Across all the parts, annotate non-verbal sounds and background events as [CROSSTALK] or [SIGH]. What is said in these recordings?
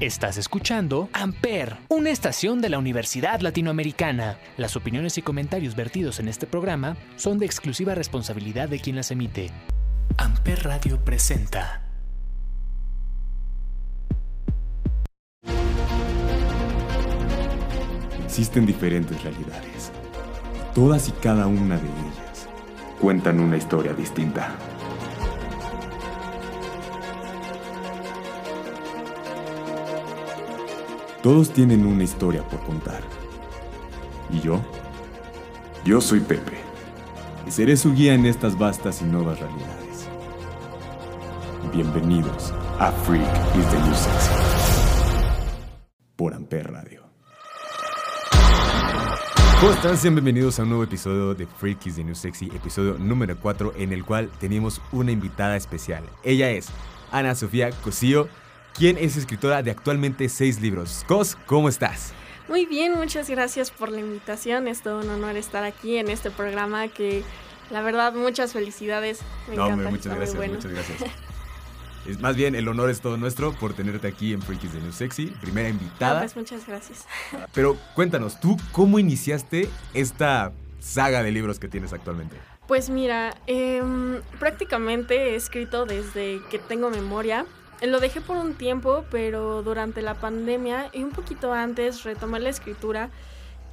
Estás escuchando Amper, una estación de la Universidad Latinoamericana. Las opiniones y comentarios vertidos en este programa son de exclusiva responsabilidad de quien las emite. Amper Radio presenta. Existen diferentes realidades. Todas y cada una de ellas cuentan una historia distinta. Todos tienen una historia por contar. ¿Y yo? Yo soy Pepe. Y seré su guía en estas vastas y nuevas realidades. Bienvenidos a Freak is the New Sexy. Por Amper Radio. ¿Cómo están? Sean bienvenidos a un nuevo episodio de Freak is the New Sexy, episodio número 4, en el cual tenemos una invitada especial. Ella es Ana Sofía Cosío quien es escritora de actualmente seis libros. Cos, ¿cómo estás? Muy bien, muchas gracias por la invitación. Es todo un honor estar aquí en este programa que, la verdad, muchas felicidades. Me no, encanta, muchas gracias, muchas gracias. [LAUGHS] es, más bien, el honor es todo nuestro por tenerte aquí en Freakies de New Sexy, primera invitada. pues muchas gracias. [LAUGHS] Pero cuéntanos, ¿tú cómo iniciaste esta saga de libros que tienes actualmente? Pues mira, em, prácticamente he escrito desde que tengo memoria. Lo dejé por un tiempo, pero durante la pandemia y un poquito antes retomé la escritura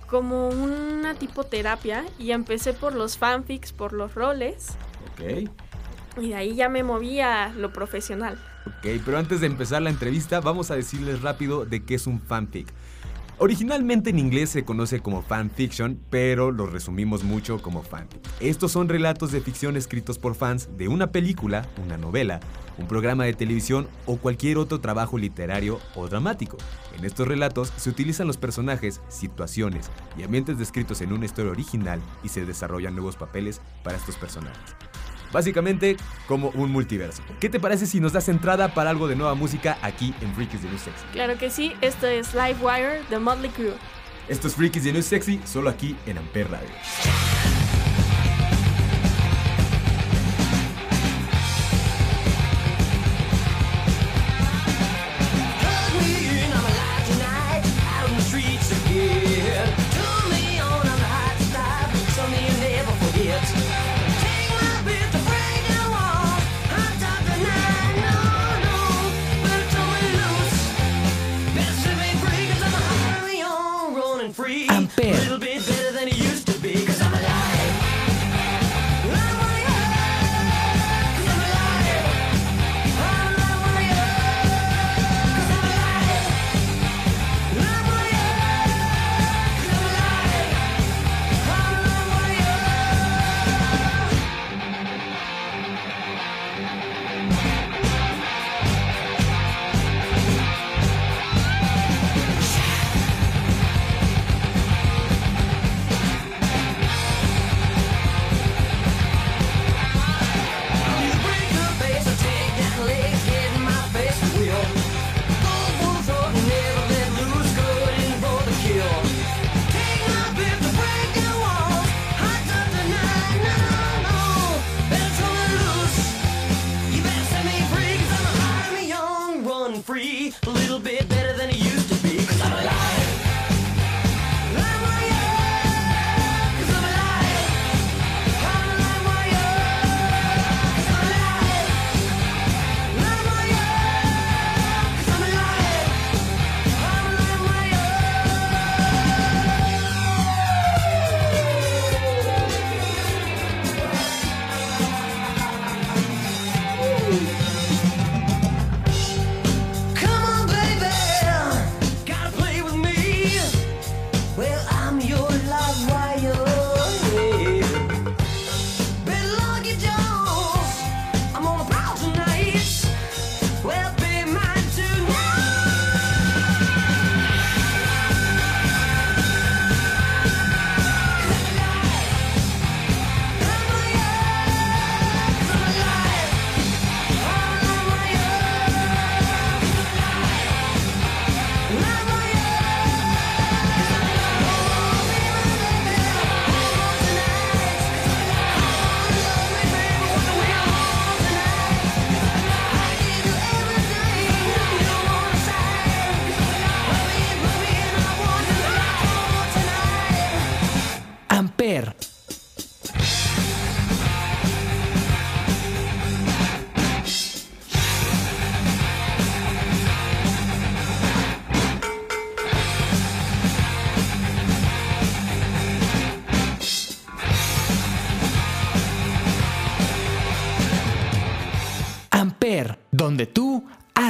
como una tipo terapia y empecé por los fanfics, por los roles. Ok. Y de ahí ya me moví a lo profesional. Ok, pero antes de empezar la entrevista vamos a decirles rápido de qué es un fanfic. Originalmente en inglés se conoce como fanfiction, pero lo resumimos mucho como fanfic. Estos son relatos de ficción escritos por fans de una película, una novela, un programa de televisión o cualquier otro trabajo literario o dramático. En estos relatos se utilizan los personajes, situaciones y ambientes descritos en una historia original y se desarrollan nuevos papeles para estos personajes. Básicamente como un multiverso. ¿Qué te parece si nos das entrada para algo de nueva música aquí en Freakies de New Sexy? Claro que sí, esto es Livewire de Motley Crue. Esto es Freakies de New Sexy, solo aquí en Amper Radio.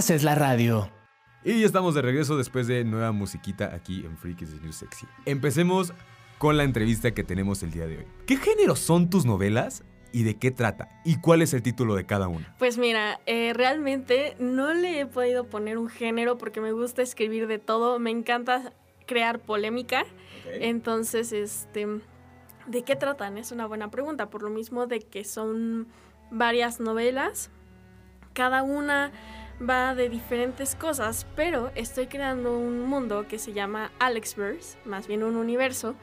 Haces la radio. Y estamos de regreso después de nueva musiquita aquí en Freaks the New Sexy. Empecemos con la entrevista que tenemos el día de hoy. ¿Qué género son tus novelas y de qué trata? ¿Y cuál es el título de cada una? Pues mira, eh, realmente no le he podido poner un género porque me gusta escribir de todo, me encanta crear polémica. Entonces, este, ¿de qué tratan? Es una buena pregunta, por lo mismo de que son varias novelas, cada una va de diferentes cosas, pero estoy creando un mundo que se llama Alexverse, más bien un universo.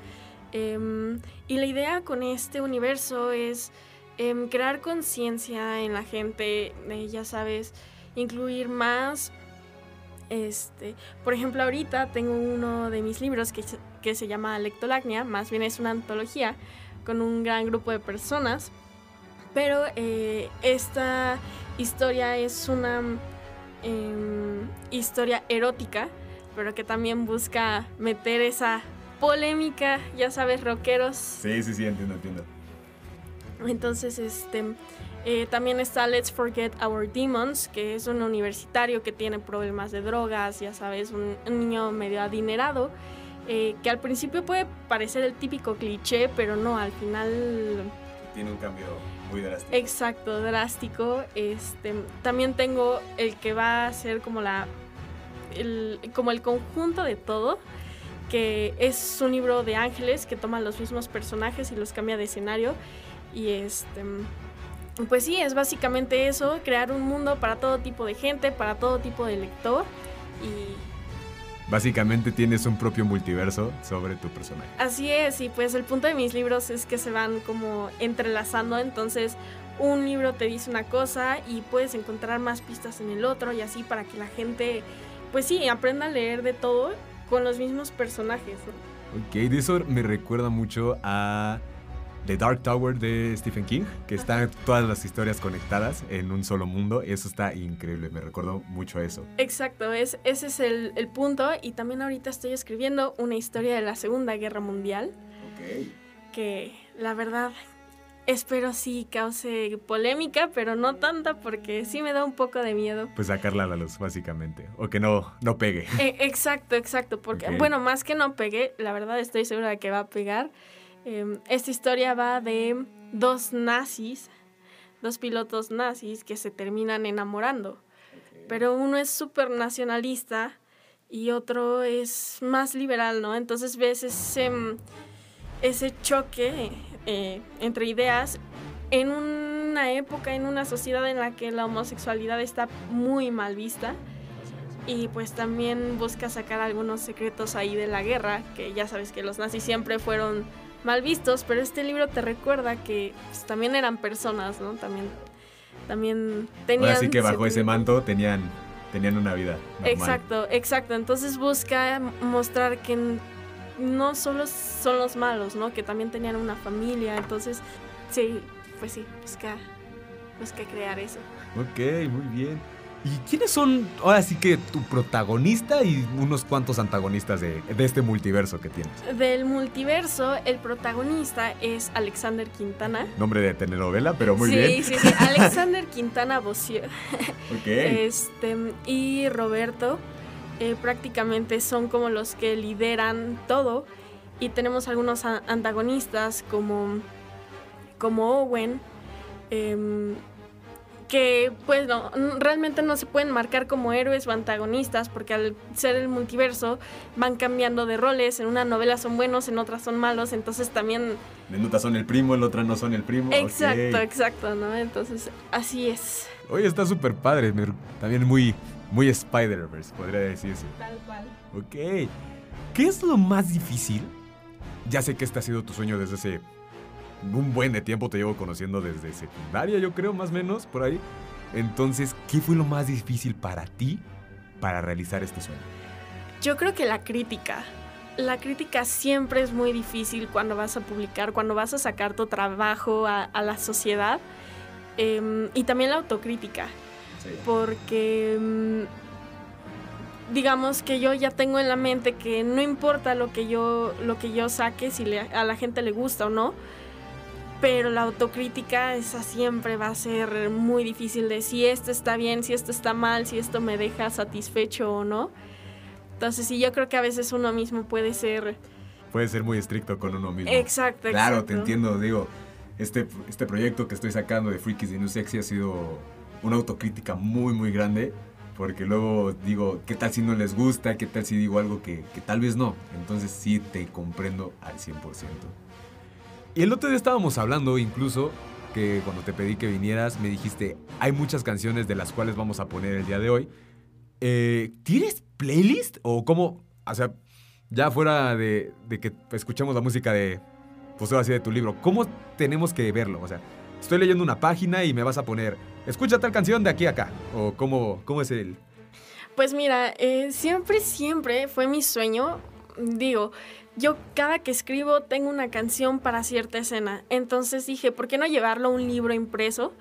Em, y la idea con este universo es em, crear conciencia en la gente, eh, ya sabes, incluir más. Este, por ejemplo, ahorita tengo uno de mis libros que, que se llama Lectolagnia, más bien es una antología con un gran grupo de personas, pero eh, esta historia es una em, historia erótica, pero que también busca meter esa polémica, ya sabes, rockeros. Sí, sí, sí, entiendo, entiendo. Entonces, este, eh, también está Let's Forget Our Demons, que es un universitario que tiene problemas de drogas, ya sabes, un, niño medio adinerado, eh, que al principio puede parecer el típico cliché, pero no, al final... Tiene un cambio muy drástico. Exacto, drástico. Este, también tengo el que va a ser como la... El, como el conjunto de todo, que es un libro de ángeles que toma los mismos personajes y los cambia de escenario. Y este pues sí, es básicamente eso, crear un mundo para todo tipo de gente, para todo tipo de lector y... Básicamente tienes un propio multiverso sobre tu personaje. Así es, y pues el punto de mis libros es que se van como entrelazando, entonces un libro te dice una cosa y puedes encontrar más pistas en el otro y así para que la gente, pues sí, aprenda a leer de todo con los mismos personajes. ¿no? Ok, de eso me recuerda mucho a The Dark Tower de Stephen King, que están todas las historias conectadas en un solo mundo. Eso está increíble, me recuerdo mucho a eso. Exacto, es, ese es el, el, punto. Y también ahorita estoy escribiendo una historia de la Segunda Guerra Mundial. Ok. Que la verdad espero sí cause polémica, pero no tanta porque sí me da un poco de miedo. Pues sacarla a la luz, básicamente. O que no, no pegue. Eh, exacto, exacto. Porque, okay. bueno, más que no pegue, la verdad estoy segura de que va a pegar. Eh, esta historia va de dos nazis, dos pilotos nazis que se terminan enamorando. Okay. Pero uno es súper nacionalista y otro es más liberal, ¿no? Entonces ves ese, ese choque eh, entre ideas en una época, en una sociedad en la que la homosexualidad está muy mal vista. Y pues también busca sacar algunos secretos ahí de la guerra, que ya sabes que los nazis siempre fueron mal vistos, pero este libro te recuerda que pues, también eran personas, ¿no? También, también tenían... Así que bajo ese manto tenían, tenían una vida. Normal. Exacto, exacto. Entonces busca mostrar que no solo son los malos, ¿no? Que también tenían una familia. Entonces, sí, pues sí, busca, busca crear eso. Ok, muy bien. ¿Y quiénes son ahora sí que tu protagonista y unos cuantos antagonistas de, de, este multiverso que tienes? Del multiverso, el protagonista es Alexander Quintana. Nombre de telenovela, pero muy sí, bien. Sí, sí, sí. [LAUGHS] Alexander Quintana Bossier. Ok. Este, y Roberto eh, prácticamente son como los que lideran todo. Y tenemos algunos antagonistas como, como Owen. Eh, que pues no, realmente no se pueden marcar como héroes o antagonistas porque al ser el multiverso van cambiando de roles, en una novela son buenos, en otras son malos, entonces también... En otra son el primo, en otra no son el primo. Exacto, okay. exacto, ¿no? Entonces así es. Oye, está súper padre, también muy, muy Spider-Verse, podría decirse. Tal cual. Ok. ¿Qué es lo más difícil? Ya sé que este ha sido tu sueño desde hace un buen de tiempo te llevo conociendo desde secundaria, yo creo, más o menos, por ahí. Entonces, ¿qué fue lo más difícil para ti para realizar este sueño? Yo creo que la crítica. La crítica siempre es muy difícil cuando vas a publicar, cuando vas a sacar tu trabajo a, a la sociedad. Eh, y también la autocrítica. Sí. Porque digamos que yo ya tengo en la mente que no importa lo que yo, lo que yo saque, si le, a la gente le gusta o no, pero la autocrítica esa siempre va a ser muy difícil de si esto está bien, si esto está mal, si esto me deja satisfecho o no. Entonces sí, yo creo que a veces uno mismo puede ser... Puede ser muy estricto con uno mismo. Exacto, Claro, te entiendo, digo, este, este proyecto que estoy sacando de Freakies de New Sexy ha sido una autocrítica muy, muy grande. Porque luego digo, ¿qué tal si no les gusta? ¿Qué tal si digo algo que, que tal vez no? Entonces sí te comprendo al 100%. Y el otro día estábamos hablando incluso que cuando te pedí que vinieras me dijiste, hay muchas canciones de las cuales vamos a poner el día de hoy. Eh, ¿Tienes playlist? ¿O cómo? O sea, ya fuera de, de que escuchemos la música de, pues así de tu libro, ¿cómo tenemos que verlo? O sea, estoy leyendo una página y me vas a poner, escucha tal canción de aquí a acá. ¿O cómo, cómo es el...? Pues mira, eh, siempre, siempre fue mi sueño, digo, yo cada que escribo tengo una canción para cierta escena. Entonces dije, ¿por qué no llevarlo a un libro impreso?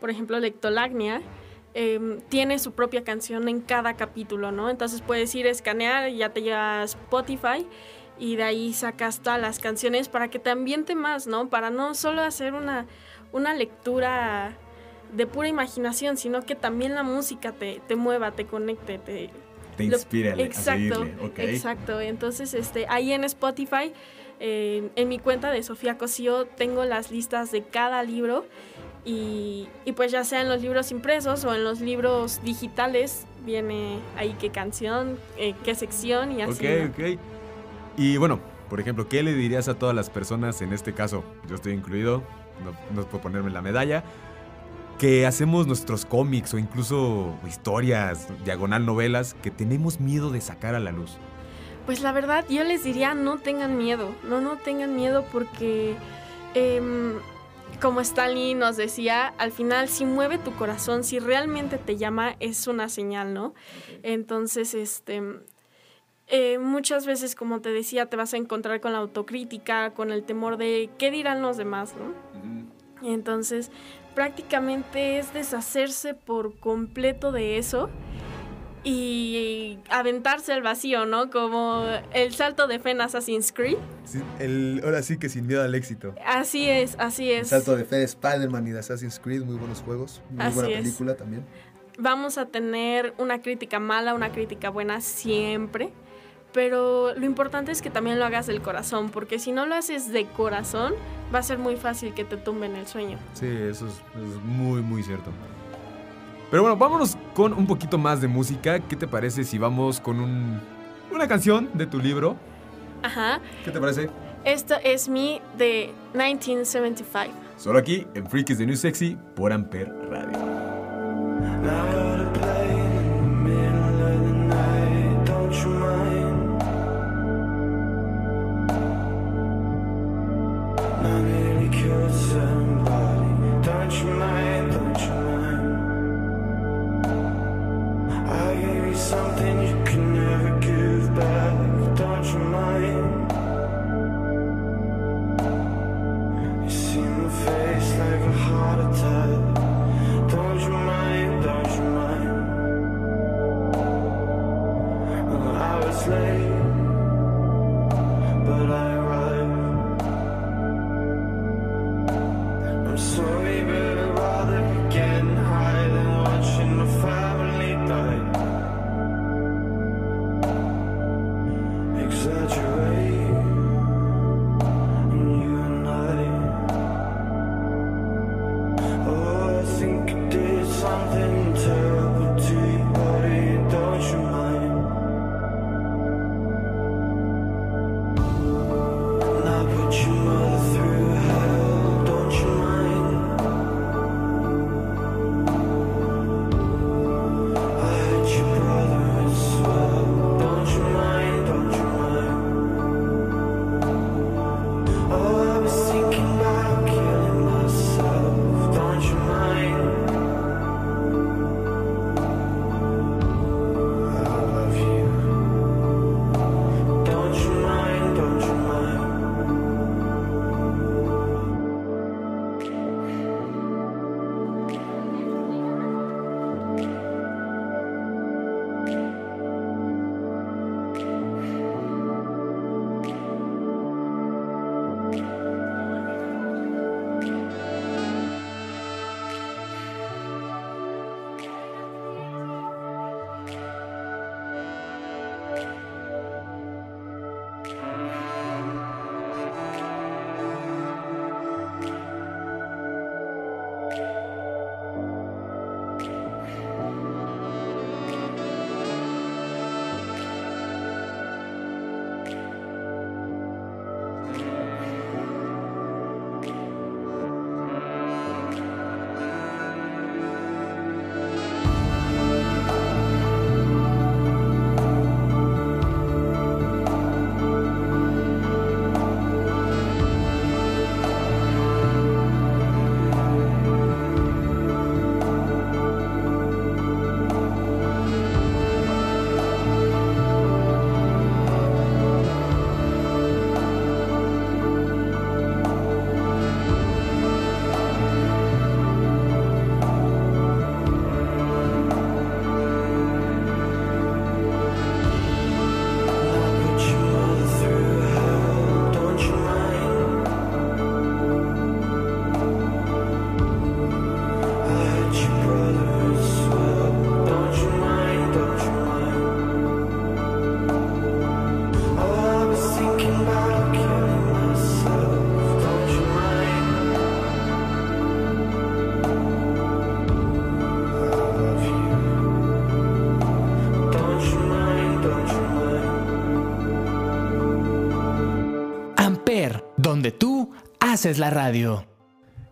Por ejemplo, Lectolagnia em, tiene su propia canción en cada capítulo, ¿no? Entonces puedes ir a escanear, ya te lleva Spotify y de ahí sacas todas las canciones para que te ambiente más, ¿no? Para no solo hacer una, una lectura de pura imaginación, sino que también la música te, te mueva, te conecte, te, te inspira exacto, a Exacto. Entonces, este, ahí en Spotify, eh, en mi cuenta de Sofía Cosío, tengo las listas de cada libro. Y, y, pues ya sea en los libros impresos o en los libros digitales, viene ahí qué canción, eh, qué sección y así. Ok, ok. Y bueno, por ejemplo, ¿qué le dirías a todas las personas, en este caso, yo estoy incluido, no, no puedo ponerme la medalla, que hacemos nuestros cómics o incluso historias, diagonal novelas, que tenemos miedo de sacar a la luz? Pues la verdad, yo les diría, no tengan miedo, no, no tengan miedo porque, eh, como Stanley nos decía, al final si mueve tu corazón, si realmente te llama, es una señal, ¿no? Entonces, este, eh, muchas veces, como te decía, te vas a encontrar con la autocrítica, con el temor de qué dirán los demás, ¿no? Entonces, prácticamente es deshacerse por completo de eso y aventarse al vacío, ¿no? Como el salto de fe en Assassin's Creed. Sí, el, ahora sí que sin miedo al éxito. Así es, así es. El salto de fe de Spider-Man y de Assassin's Creed, muy buenos juegos, muy Así buena es. película también. Vamos a tener una crítica mala, una crítica buena siempre, pero lo importante es que también lo hagas del corazón, porque si no lo haces de corazón, va a ser muy fácil que te tumben el sueño. Sí, eso es, es muy, muy cierto. Pero bueno, vámonos con un poquito más de música. ¿Qué te parece si vamos con un, una canción de tu libro? Ajá. ¿Qué te parece? Esto es mi de 1975. Solo aquí en Freakies de New Sexy por Amper Radio. Haces la radio.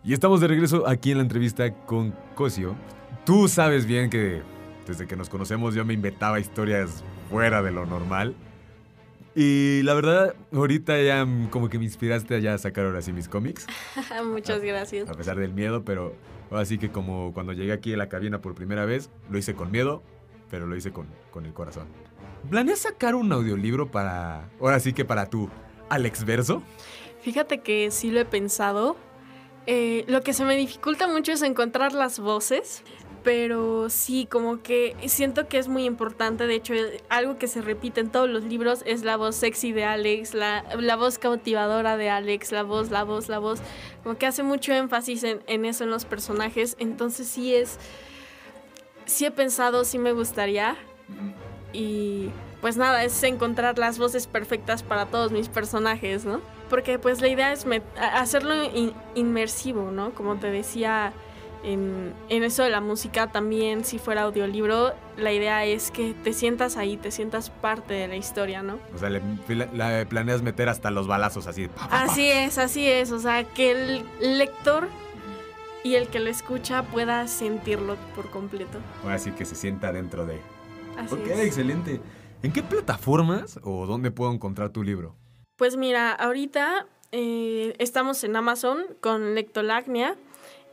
Y estamos de regreso aquí en la entrevista con Cosio. Tú sabes bien que desde que nos conocemos yo me inventaba historias fuera de lo normal. Y la verdad, ahorita ya como que me inspiraste a ya sacar ahora sí mis cómics, [LAUGHS] Muchas gracias. a pesar del miedo, pero ahora sí que como cuando llegué aquí a la cabina por primera vez, lo hice con miedo, pero lo hice con, con el corazón. ¿Planeas sacar un audiolibro para, ahora sí que para tu Alex Verso? Fíjate que sí lo he pensado. Eh, lo que se me dificulta mucho es encontrar las voces, pero sí, como que siento que es muy importante. De hecho, algo que se repite en todos los libros es la voz sexy de Alex, la, la voz cautivadora de Alex, la voz, la voz, la voz. Como que hace mucho énfasis en, en eso en los personajes. Entonces sí es... Sí he pensado, sí me gustaría. Y pues nada, es encontrar las voces perfectas para todos mis personajes, ¿no? Porque pues la idea es hacerlo in- inmersivo, ¿no? Como te decía en, en eso de la música también, si fuera audiolibro, la idea es que te sientas ahí, te sientas parte de la historia, ¿no? O sea, le, la- planeas meter hasta los balazos así. pa, pa, pa. Así es, así es, o sea, que el lector y el que lo escucha pueda sentirlo por completo. Ahora sí que se sienta dentro de... Así Ok, es. excelente. ¿En qué plataformas o dónde puedo encontrar tu libro? Pues mira, ahorita eh, estamos en Amazon con Lectolagnia.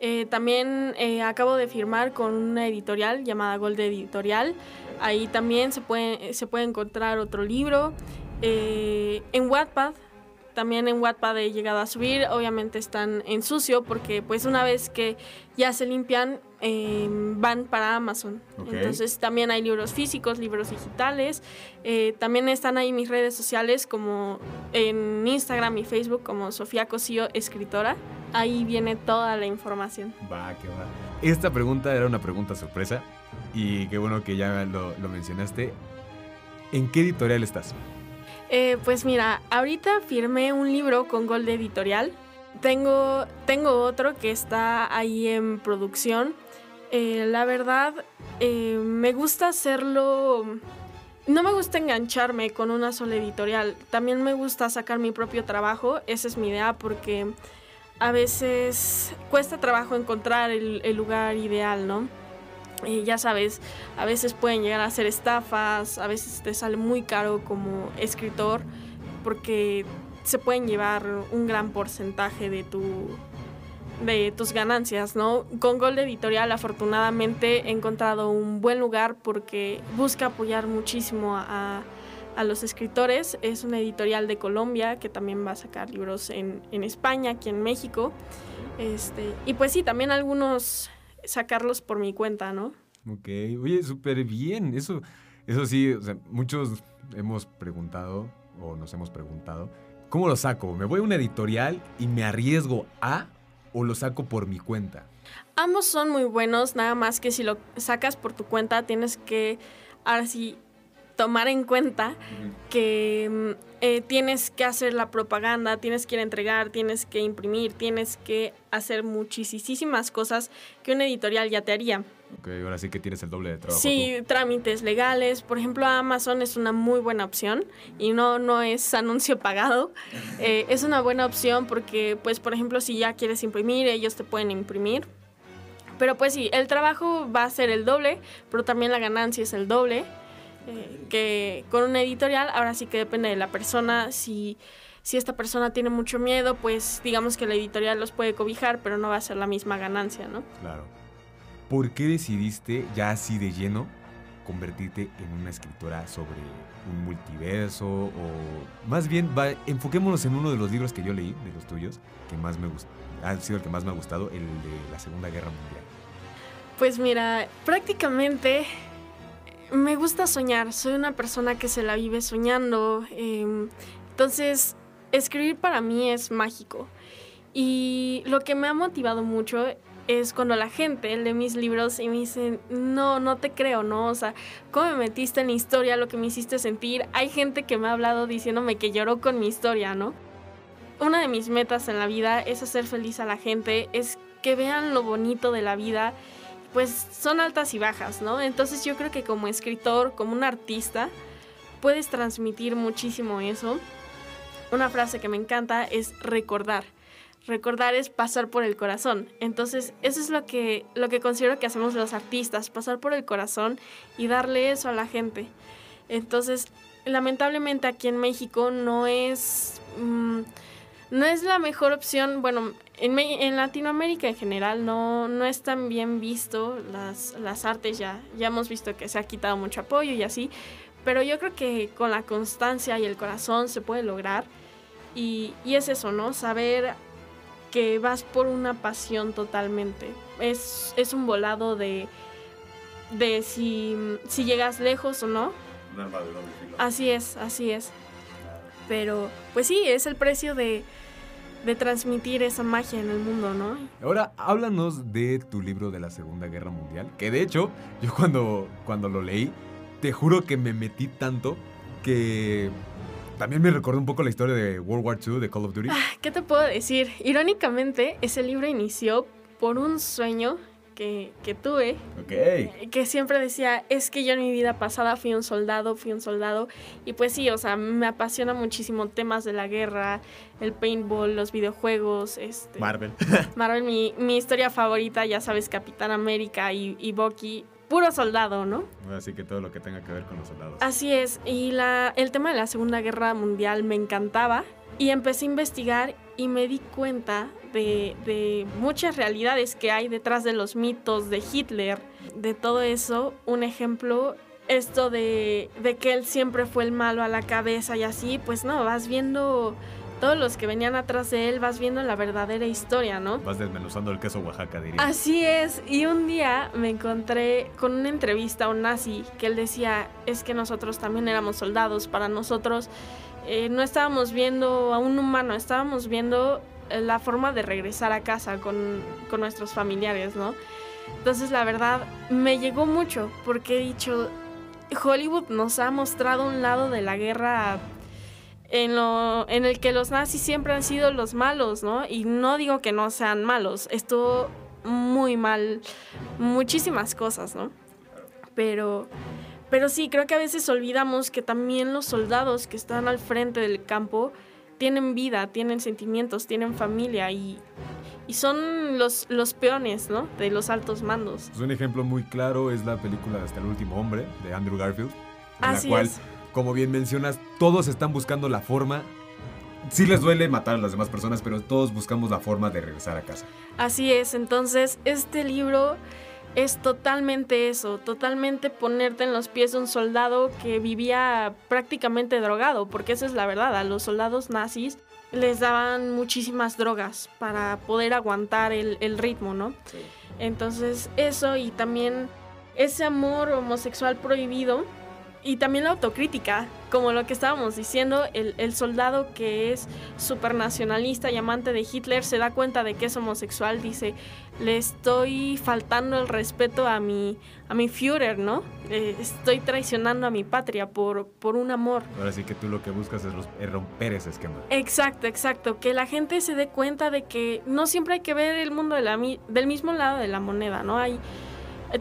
Eh, también eh, acabo de firmar con una editorial llamada Gold Editorial. Ahí también se puede, se puede encontrar otro libro. En Wattpad, también en Wattpad he llegado a subir. Obviamente están en sucio porque pues una vez que ya se limpian eh, van para Amazon. Entonces también hay libros físicos, libros digitales. Eh, también están ahí mis redes sociales como en Instagram y Facebook como Sofía Cosío, escritora. Ahí viene toda la información. Va, que va. Esta pregunta era una pregunta sorpresa y qué bueno que ya lo, lo mencionaste. ¿En qué editorial estás? Eh, pues mira, ahorita firmé un libro con Gold Editorial. Tengo, tengo otro que está ahí en producción. Eh, la verdad, eh, me gusta hacerlo... No me gusta engancharme con una sola editorial. También me gusta sacar mi propio trabajo. Esa es mi idea porque a veces cuesta trabajo encontrar el, lugar ideal, ¿no? Ya sabes, a veces pueden llegar a ser estafas, a veces te sale muy caro como escritor porque se pueden llevar un gran porcentaje de tu de tus ganancias, ¿no? Con Gold Editorial afortunadamente he encontrado un buen lugar porque busca apoyar muchísimo a, a los escritores. Es una editorial de Colombia que también va a sacar libros en, en España, aquí en México. Este, y pues sí, también algunos sacarlos por mi cuenta, ¿no? Ok, oye, súper bien. Eso, eso sí, o sea, muchos hemos preguntado o nos hemos preguntado, ¿cómo lo saco? ¿Me voy a una editorial y me arriesgo a o lo saco por mi cuenta? Ambos son muy buenos, nada más que si lo sacas por tu cuenta tienes que, ahora sí, tomar en cuenta que mm, eh, tienes que hacer la propaganda, tienes que ir a entregar, tienes que imprimir, tienes que hacer muchísimas cosas que una editorial ya te haría. Ok, ahora sí que tienes el doble de trabajo. Sí, trámites legales. Por ejemplo, Amazon es una muy buena opción y no, no es [LAUGHS] anuncio pagado. Eh, es una buena opción porque, pues, por ejemplo, si ya quieres imprimir, ellos te pueden imprimir. Pero pues sí, el trabajo va a ser el doble, pero también la ganancia es el doble. eh, que con una editorial, ahora sí que depende de la persona. Si, si esta persona tiene mucho miedo, pues digamos que la editorial los puede cobijar, pero no va a ser la misma ganancia, ¿no? tú. Claro. ¿Por qué decidiste ya así de lleno convertirte en una escritora sobre un multiverso o más bien enfoquémonos en uno de los libros que yo leí de los tuyos que más me gustó ha sido el que más me ha gustado el de la Segunda Guerra Mundial Pues mira, prácticamente me gusta soñar. Soy una persona que se la vive soñando. eh, entonces, escribir para mí es mágico. Y lo que me ha motivado mucho es cuando la gente lee mis libros y me dicen, no, no te creo, ¿no? O sea, ¿cómo me metiste en la historia, lo que me hiciste sentir? Hay gente que me ha hablado diciéndome que lloró con mi historia, ¿no? Una de mis metas en la vida es hacer feliz a la gente, es que vean lo bonito de la vida pues son altas y bajas, ¿no? Entonces yo creo que como escritor, como un artista, puedes transmitir muchísimo eso. una frase que me encanta es recordar. Recordar es pasar por el corazón. Entonces, eso es lo que, lo que considero que hacemos los artistas, pasar por el corazón y darle eso a la gente. Entonces, lamentablemente aquí en México no es, mm, no es la mejor opción. Bueno, en, en Latinoamérica en general no, no es tan bien visto las, las artes. Ya, ya hemos visto que se ha quitado mucho apoyo y así. Pero yo creo que con la constancia y el corazón se puede lograr. Y, y es eso, ¿no? Saber que vas por una pasión totalmente. Es, es un volado de, de si, si llegas lejos o no. Un arma de doble filo. Así es, así es. Pero, pues sí, es el precio de, de transmitir esa magia en el mundo, ¿no? Ahora, háblanos de tu libro de la Segunda Guerra Mundial. Que de hecho, yo cuando, cuando lo leí, te juro que me metí tanto que también me recordó un poco la historia de World War II, de Call of Duty. ¿Qué te puedo decir? Irónicamente, ese libro inició por un sueño que, que tuve, Ok. que siempre decía, es que yo en mi vida pasada fui un soldado, fui un soldado. Y pues sí, o sea, me apasiona muchísimo temas de la guerra, el paintball, los videojuegos, este... Marvel. Marvel, mi, mi historia favorita, ya sabes, Capitán América y, y Bucky, puro soldado, ¿no? Así que todo lo que tenga que ver con los soldados. Así es, y la, el tema de la Segunda Guerra Mundial me encantaba y empecé a investigar y me di cuenta de, de muchas realidades que hay detrás de los mitos de Hitler, de todo eso. Un ejemplo, esto de, de que él siempre fue el malo a la cabeza y así, pues no, vas viendo todos los que venían atrás de él, vas viendo la verdadera historia, ¿no? Vas desmenuzando el queso Oaxaca, diría. Así es, y un día me encontré con una entrevista a un nazi que él decía, es que nosotros también éramos soldados, para nosotros eh, no estábamos viendo a un humano, estábamos viendo eh, la forma de regresar a casa con, con nuestros familiares, ¿no? Entonces la verdad me llegó mucho porque he dicho, Hollywood nos ha mostrado un lado de la guerra en, lo, en el que los nazis siempre han sido los malos, ¿no? Y no digo que no sean malos, estuvo muy mal muchísimas cosas, ¿no? Pero, pero sí, creo que a veces olvidamos que también los soldados que están al frente del campo tienen vida, tienen sentimientos, tienen familia y, y son los, los peones, ¿no? De los altos mandos. Pues un ejemplo muy claro es la película Hasta el último hombre de Andrew Garfield, en Así la cual, es. Como bien mencionas, todos están buscando la forma. Sí les duele matar a las demás personas, pero todos buscamos la forma de regresar a casa. Así es, entonces este libro es totalmente eso, totalmente ponerte en los pies de un soldado que vivía prácticamente drogado, porque esa es la verdad, a los soldados nazis les daban muchísimas drogas para poder aguantar el, el ritmo, ¿no? Entonces eso y también ese amor homosexual prohibido y también la autocrítica, como lo que estábamos diciendo, el, el soldado que es supernacionalista y amante de Hitler se da cuenta de que es homosexual, dice, le estoy faltando el respeto a mi, a mi Führer, ¿no? Eh, estoy traicionando a mi patria por, por un amor. Ahora sí que tú lo que buscas es, romper ese esquema. Exacto, exacto. Que la gente se dé cuenta de que no siempre hay que ver el mundo de la del mismo lado de la moneda, ¿no? Hay,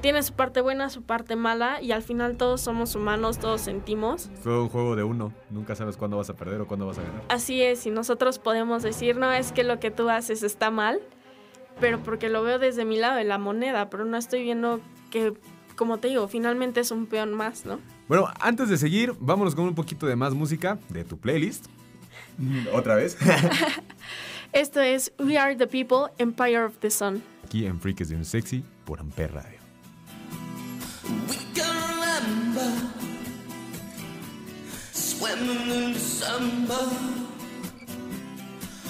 tiene su parte buena, su parte mala y al final todos somos humanos, todos sentimos. Es todo un juego de uno. Nunca sabes cuándo vas a perder o cuándo vas a ganar. Así es, y nosotros podemos decir, no, es que lo que tú haces está mal, pero porque lo veo desde mi lado de la moneda, pero no estoy viendo que, como te digo, finalmente es un peón más, ¿no? Bueno, antes de seguir, vámonos con un poquito de más música de tu playlist. [LAUGHS] Otra vez. Esto es We Are the People, Empire of the Sun. Aquí en Freaks de un Sexy por Amper Radio. We can remember swimming in December,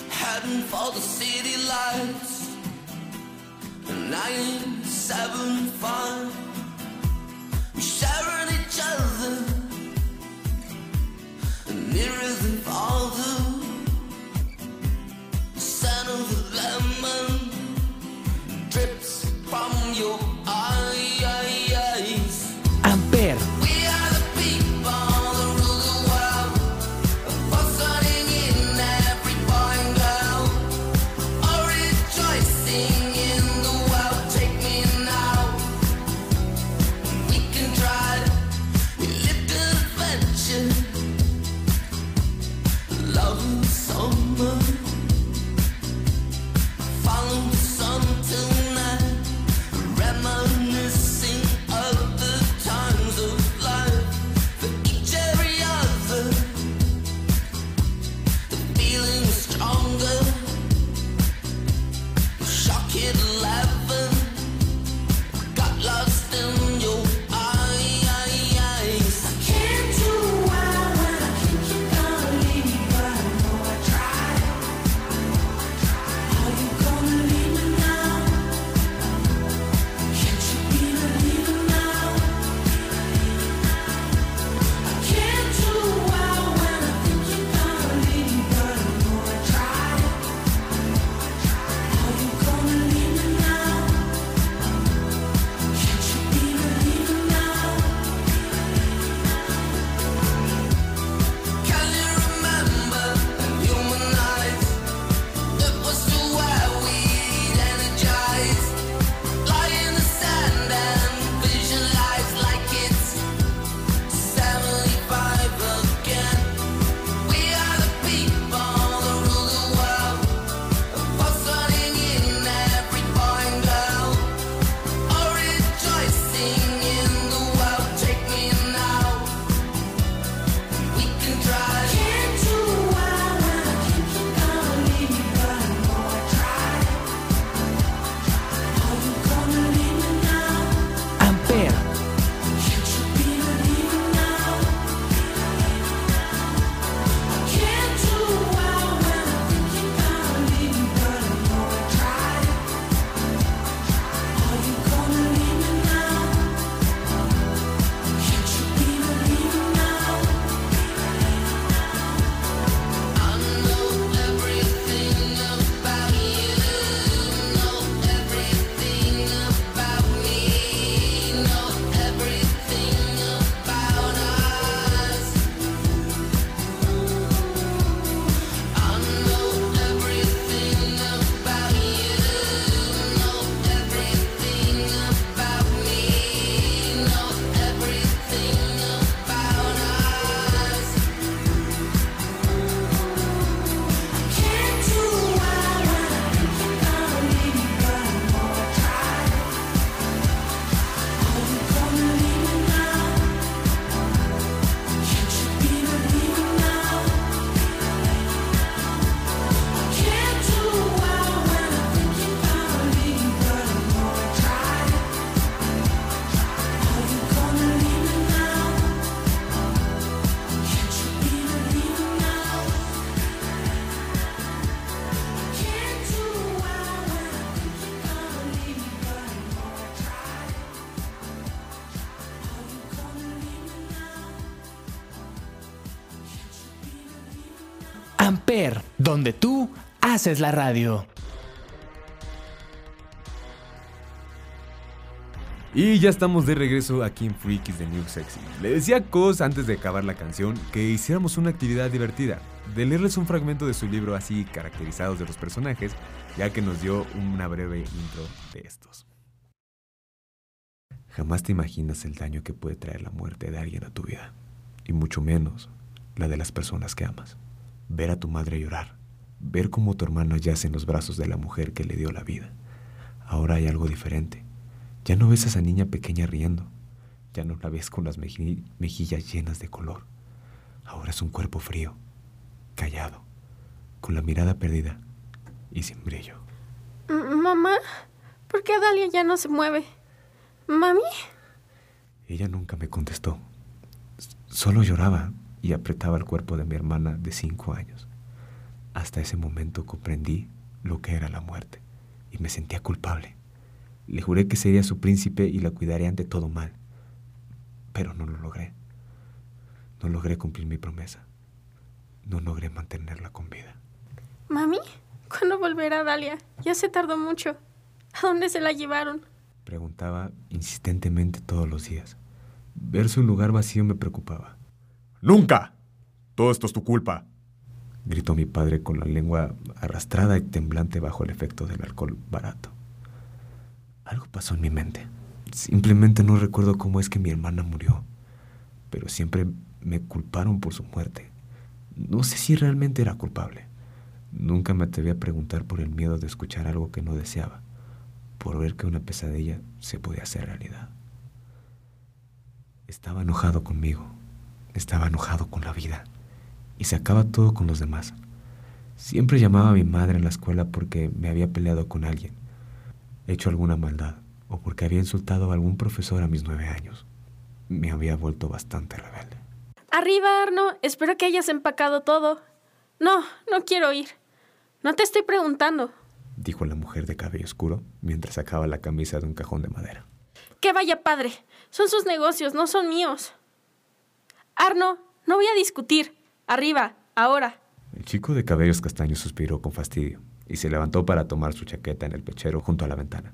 heading for the city lights. Nine, seven, five. We sharing each other nearer than farther. The donde tú haces la radio. Y ya estamos de regreso aquí en Freakies de New Sexy. Le decía a Cos antes de acabar la canción que hiciéramos una actividad divertida, de leerles un fragmento de su libro así caracterizados de los personajes, ya que nos dio una breve intro de estos. Jamás te imaginas el daño que puede traer la muerte de alguien a tu vida, y mucho menos la de las personas que amas. Ver a tu madre llorar, ver cómo tu hermano yace en los brazos de la mujer que le dio la vida. Ahora hay algo diferente. Ya no ves a esa niña pequeña riendo. Ya no la ves con las meji- mejillas llenas de color. Ahora es un cuerpo frío, callado, con la mirada perdida y sin brillo. Mamá, ¿por qué Dalia ya no se mueve? Mami, Ella nunca me contestó. Solo lloraba y apretaba el cuerpo de mi hermana de cinco años. Hasta ese momento comprendí lo que era la muerte y me sentía culpable. Le juré que sería su príncipe y la cuidaría ante todo mal. Pero no lo logré. No logré cumplir mi promesa. No logré mantenerla con vida. mami, ¿cuándo volverá Dalia? Ya se tardó mucho. ¿A dónde se la llevaron? Preguntaba insistentemente todos los días. Ver su lugar vacío me preocupaba. ¡Nunca! Todo esto es tu culpa. Gritó mi padre con la lengua arrastrada y temblante bajo el efecto del alcohol barato. Algo pasó en mi mente. Simplemente no recuerdo cómo es que mi hermana murió. Pero siempre me culparon por su muerte. No sé si realmente era culpable. Nunca me atreví a preguntar por el miedo de escuchar algo que no deseaba por ver que una pesadilla se podía hacer realidad. Estaba enojado conmigo, estaba enojado con la vida y sacaba todo con los demás. Siempre llamaba a mi madre en la escuela porque me había peleado con alguien, hecho alguna maldad o porque había insultado a algún profesor a mis nueve años. Me había vuelto bastante rebelde. Arriba, Arno. Espero que hayas empacado todo. No, no quiero ir. No te estoy preguntando. Dijo la mujer de cabello oscuro mientras sacaba la camisa de un cajón de madera. Que vaya padre. Son sus negocios, no son míos. Arno, no voy a discutir. Arriba, ahora. El chico de cabellos castaños suspiró con fastidio y se levantó para tomar su chaqueta en el pechero junto a la ventana.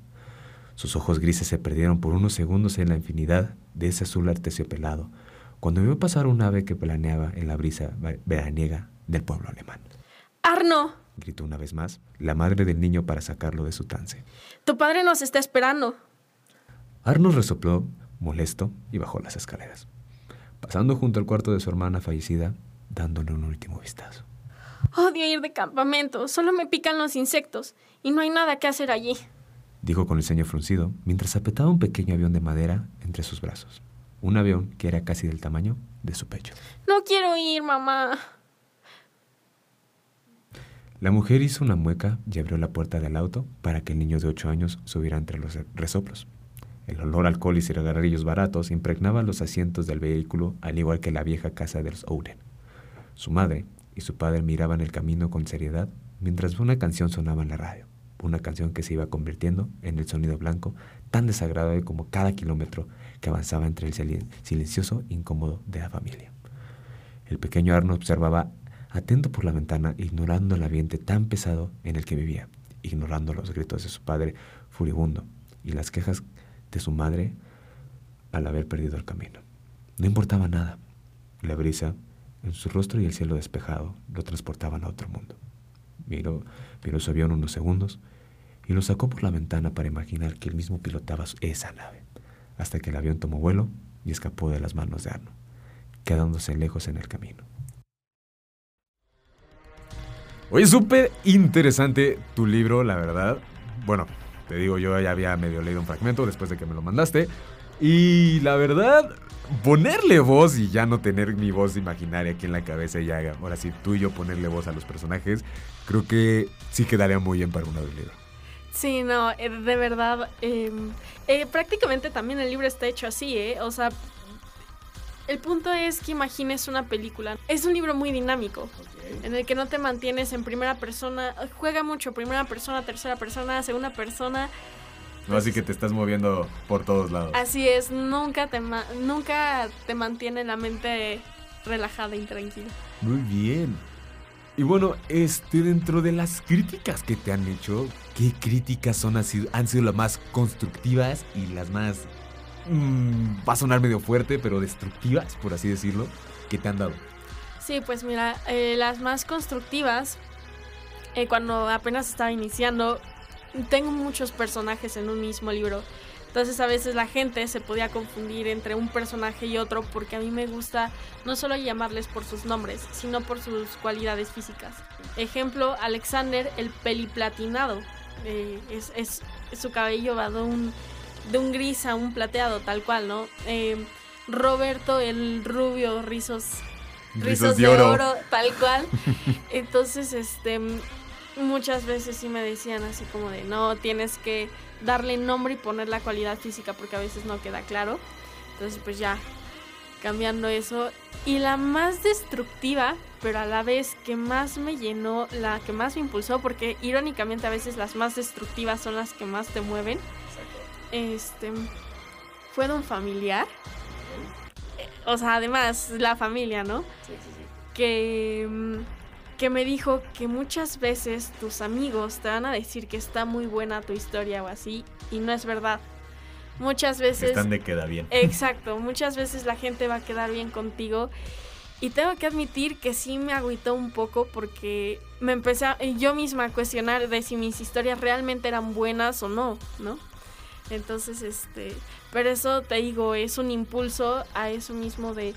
Sus ojos grises se perdieron por unos segundos en la infinidad de ese azul artesiopelado cuando vio pasar un ave que planeaba en la brisa veraniega del pueblo alemán. Arno, Gritó una vez más la madre del niño para sacarlo de su trance. tu padre nos está esperando. Arnold resopló, molesto, y bajó las escaleras, pasando junto al cuarto de su hermana fallecida, dándole un último vistazo. Odio ir de campamento. Solo me pican los insectos. Y no hay nada que hacer allí. dijo con el ceño fruncido mientras apretaba un pequeño avión de madera entre sus brazos. Un avión que era casi del tamaño de su pecho. No quiero ir, mamá. La mujer hizo una mueca y abrió la puerta del auto para que el niño de ocho años subiera entre los resoplos. El olor a alcohol y cigarrillos baratos impregnaba los asientos del vehículo, al igual que la vieja casa de los. Su madre y su padre miraban el camino con seriedad mientras una canción sonaba en la radio, una canción que se iba convirtiendo en el sonido blanco tan desagradable como cada kilómetro que avanzaba entre el silen- silencioso incómodo de la familia. El pequeño Arno observaba atento por la ventana, ignorando el ambiente tan pesado en el que vivía, ignorando los gritos de su padre furibundo y las quejas de su madre al haber perdido el camino. No importaba nada. La brisa en su rostro y el cielo despejado lo transportaban a otro mundo. Miró, miró su avión unos segundos y lo sacó por la ventana para imaginar que él mismo pilotaba esa nave, hasta que el avión tomó vuelo y escapó de las manos de Arno, quedándose lejos en el camino. Oye, súper interesante tu libro, la verdad. Bueno, te digo, yo ya había medio leído un fragmento después de que me lo mandaste. Y la verdad, ponerle voz y ya no tener mi voz imaginaria aquí en la cabeza y ya, ahora sí, tú y yo ponerle voz a los personajes, creo que sí quedaría muy bien para un audiolibro. Sí, no, eh, de verdad. eh, eh, prácticamente también el libro está hecho así, ¿eh? O sea, el punto es que imagines una película. Es un libro muy dinámico, en el que no te mantienes en primera persona. Juega mucho primera persona, tercera persona, segunda persona. No, así que te estás moviendo por todos lados. Así es, nunca te, ma- nunca te mantiene la mente relajada y tranquila. Muy bien. Y bueno, este, dentro de las críticas que te han hecho, ¿qué críticas son, han sido, han sido las más constructivas y las más... mm, va a sonar medio fuerte, pero destructivas, por así decirlo, que te han dado? Sí, pues mira, eh, las más constructivas, eh, cuando apenas estaba iniciando, tengo muchos personajes en un mismo libro. Entonces a veces la gente se podía confundir entre un personaje y otro porque a mí me gusta no solo llamarles por sus nombres, sino por sus cualidades físicas. Ejemplo, Alexander el peliplatinado. Eh, es, es- su cabello va de un, de un gris a un plateado, tal cual, ¿no? Eh, Roberto el rubio, rizos rizos de oro. tal cual. [LAUGHS] Entonces, este, muchas veces sí me decían así como de, no, tienes que darle nombre y poner la cualidad física porque a veces no queda claro. Entonces, pues ya, cambiando eso. Y la más destructiva, pero a la vez que más me llenó, la que más me impulsó, porque irónicamente a veces las más destructivas son las que más te mueven. Este, fue de un familiar. Eh, O sea, además, la familia, ¿no? que, mm, que me dijo que muchas veces tus amigos te van a decir que está muy buena tu historia o así, y no es verdad. Muchas veces... Están de queda bien. Exacto, muchas veces la gente va a quedar bien contigo. Y tengo que admitir que sí me agüitó un poco porque me empecé a- yo misma a cuestionar de si mis historias realmente eran buenas o no, ¿no? Entonces, este, pero eso te digo, es un impulso a eso mismo de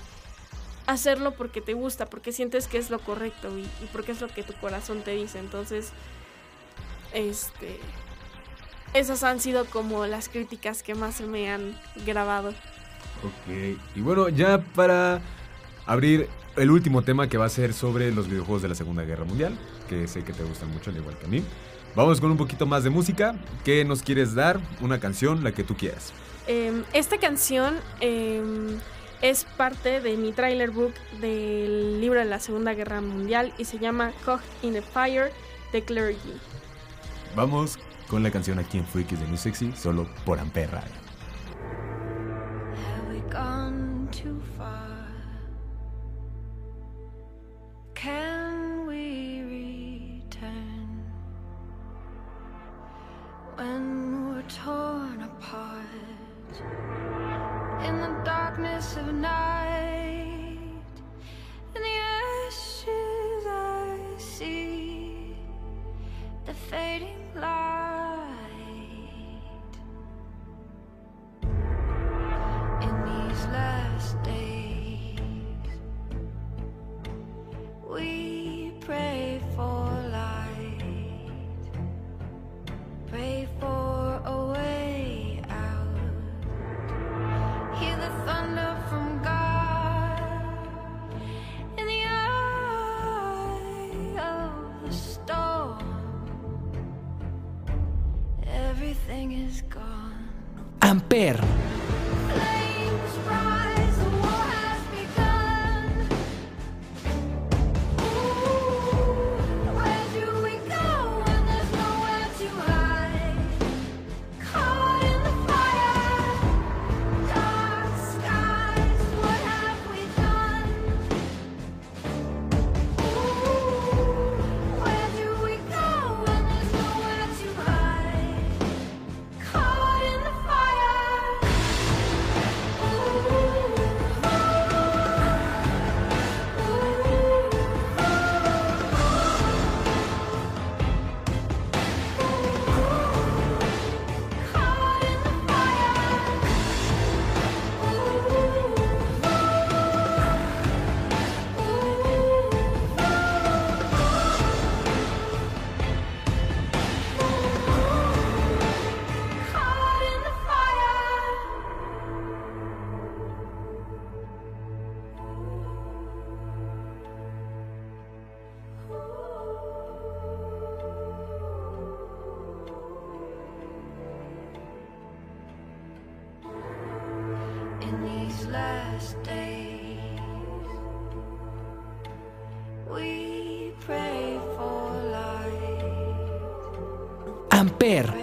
hacerlo porque te gusta, porque sientes que es lo correcto y, y porque es lo que tu corazón te dice. Entonces, este, esas han sido como las críticas que más me han grabado. Ok, y bueno, ya para abrir el último tema que va a ser sobre los videojuegos de la Segunda Guerra Mundial, que sé que te gustan mucho, al igual que a mí. Vamos con un poquito más de música. ¿Qué nos quieres dar? Una canción, la que tú quieras. Em, esta canción em, es parte de mi trailer book del libro de la Segunda Guerra Mundial y se llama Caught in the Fire de Clergy. Vamos con la canción aquí en Freakies de New Sexy, solo por Ampere Radio. Have we gone too far? Can we return when we're torn apart in the darkness of night? Amper. Amper.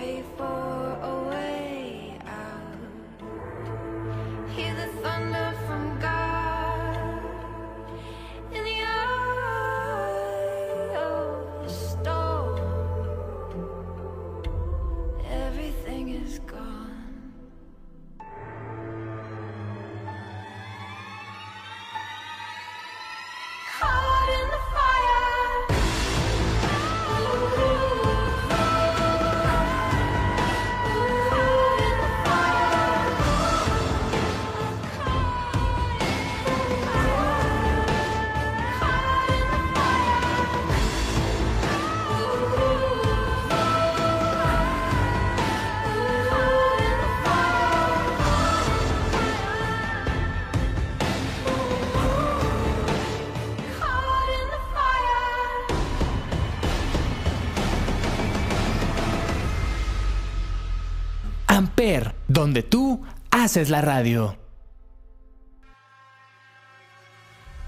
Donde tú haces la radio.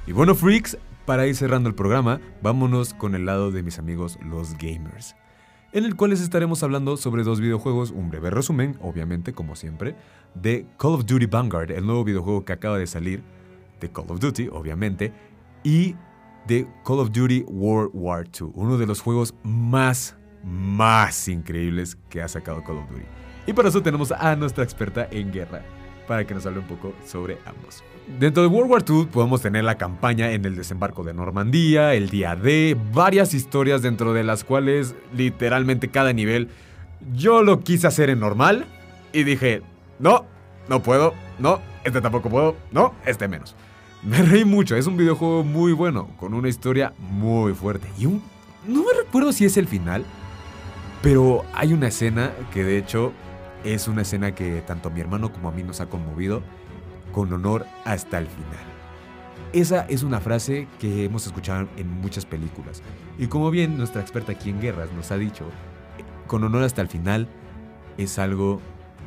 Y bueno, freaks, para ir cerrando el programa, vámonos con el lado de mis amigos los gamers, en el cual les estaremos hablando sobre dos videojuegos, un breve resumen, obviamente, como siempre, de Call of Duty Vanguard, el nuevo videojuego que acaba de salir, de Call of Duty, obviamente, y de Call of Duty World War II, uno de los juegos más, más increíbles que ha sacado Call of Duty. Y para eso tenemos a nuestra experta en guerra, para que nos hable un poco sobre ambos. Dentro de World War II podemos tener la campaña en el desembarco de Normandía, el día D, varias historias dentro de las cuales literalmente cada nivel yo lo quise hacer en normal y dije, no, no puedo, no, este tampoco puedo, no, este menos. Me reí mucho, es un videojuego muy bueno, con una historia muy fuerte y un... No me recuerdo si es el final, pero hay una escena que de hecho es una escena que tanto a mi hermano como a mí nos ha conmovido con honor hasta el final. Esa es una frase que hemos escuchado en muchas películas. Y como bien nuestra experta aquí en guerras nos ha dicho, con honor hasta el final es algo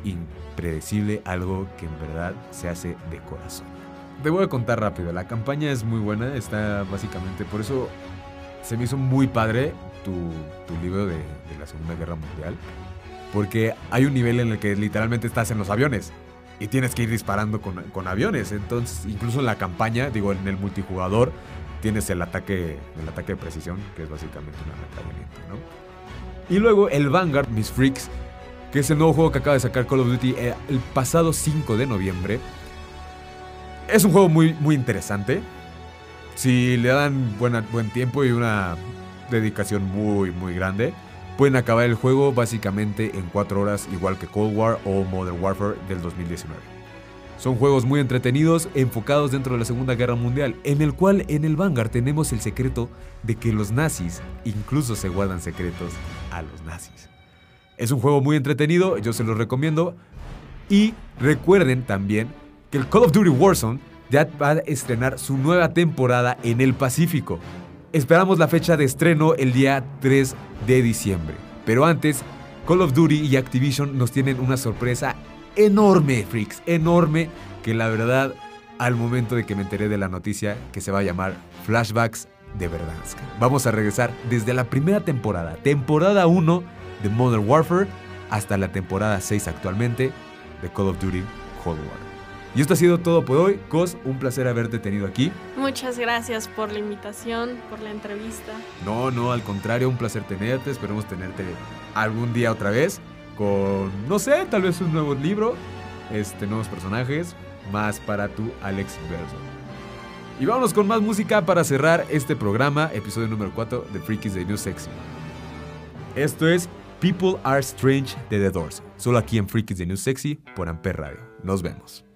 impredecible, algo que en verdad se hace de corazón. Te voy a contar rápido, la campaña es muy buena, está básicamente, por eso se me hizo muy padre tu, libro de la Segunda Guerra Mundial, porque hay un nivel en el que literalmente estás en los aviones y tienes que ir disparando con, aviones. Entonces, incluso en la campaña, digo, en el multijugador, tienes el ataque, el ataque de precisión, que es básicamente un ametrallamiento, ¿no? Y luego el Vanguard, Mis Freaks, que es el nuevo juego que acaba de sacar Call of Duty eh, el pasado 5 de noviembre. Es un juego muy, muy interesante. Si le dan buen tiempo y una dedicación muy, muy grande, pueden acabar el juego básicamente en 4 horas, igual que Cold War o Modern Warfare del 2019. Son juegos muy entretenidos, enfocados dentro de la Segunda Guerra Mundial, en el cual en el Vanguard tenemos el secreto de que los nazis incluso se guardan secretos a los nazis. Es un juego muy entretenido, yo se los recomiendo. Y recuerden también que el Call of Duty Warzone ya va a estrenar su nueva temporada en el Pacífico. Esperamos la fecha de estreno el día 3 de diciembre. Pero antes, Call of Duty y Activision nos tienen una sorpresa enorme, freaks, enorme, que la verdad, al momento de que me enteré de la noticia, que se va a llamar Flashbacks de Verdansk. Vamos a regresar desde la primera temporada, temporada 1 de Modern Warfare, hasta la temporada 6 actualmente de Call of Duty Cold War. Y esto ha sido todo por hoy. Cos, un placer haberte tenido aquí. Muchas gracias por la invitación, por la entrevista. No, no, al contrario, un placer tenerte. Esperemos tenerte algún día otra vez con, no sé, tal vez un nuevo libro, este, nuevos personajes, más para tu Alex Verso. Y vámonos con más música para cerrar este programa, episodio número 4 de Freakies de New Sexy. Esto es People Are Strange de The Doors, solo aquí en Freakies de New Sexy por Amper Radio. Nos vemos.